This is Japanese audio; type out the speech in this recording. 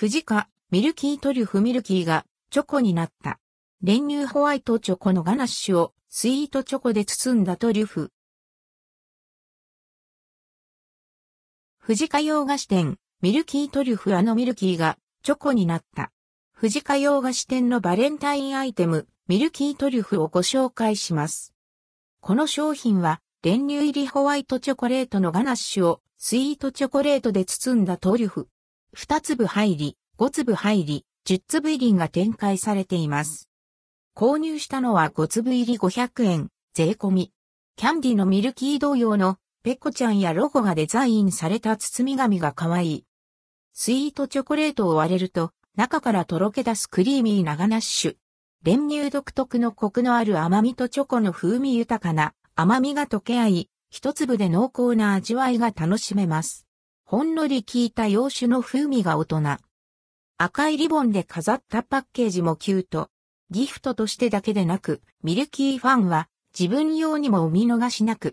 藤カ、ミルキートリュフミルキーがチョコになった。練乳ホワイトチョコのガナッシュをスイートチョコで包んだトリュフ。藤カ洋菓子店、ミルキートリュフあのミルキーがチョコになった。藤カ洋菓子店のバレンタインアイテム、ミルキートリュフをご紹介します。この商品は、練乳入りホワイトチョコレートのガナッシュをスイートチョコレートで包んだトリュフ。2粒入り、5粒入り、10粒入りが展開されています。購入したのは5粒入り500円、税込み。キャンディのミルキー同様のペコちゃんやロゴがデザインされた包み紙が可愛い。スイートチョコレートを割れると、中からとろけ出すクリーミーなガナッシュ。練乳独特のコクのある甘みとチョコの風味豊かな甘みが溶け合い、一粒で濃厚な味わいが楽しめます。ほんのり効いた洋酒の風味が大人。赤いリボンで飾ったパッケージもキュート。ギフトとしてだけでなく、ミルキーファンは自分用にもお見逃しなく、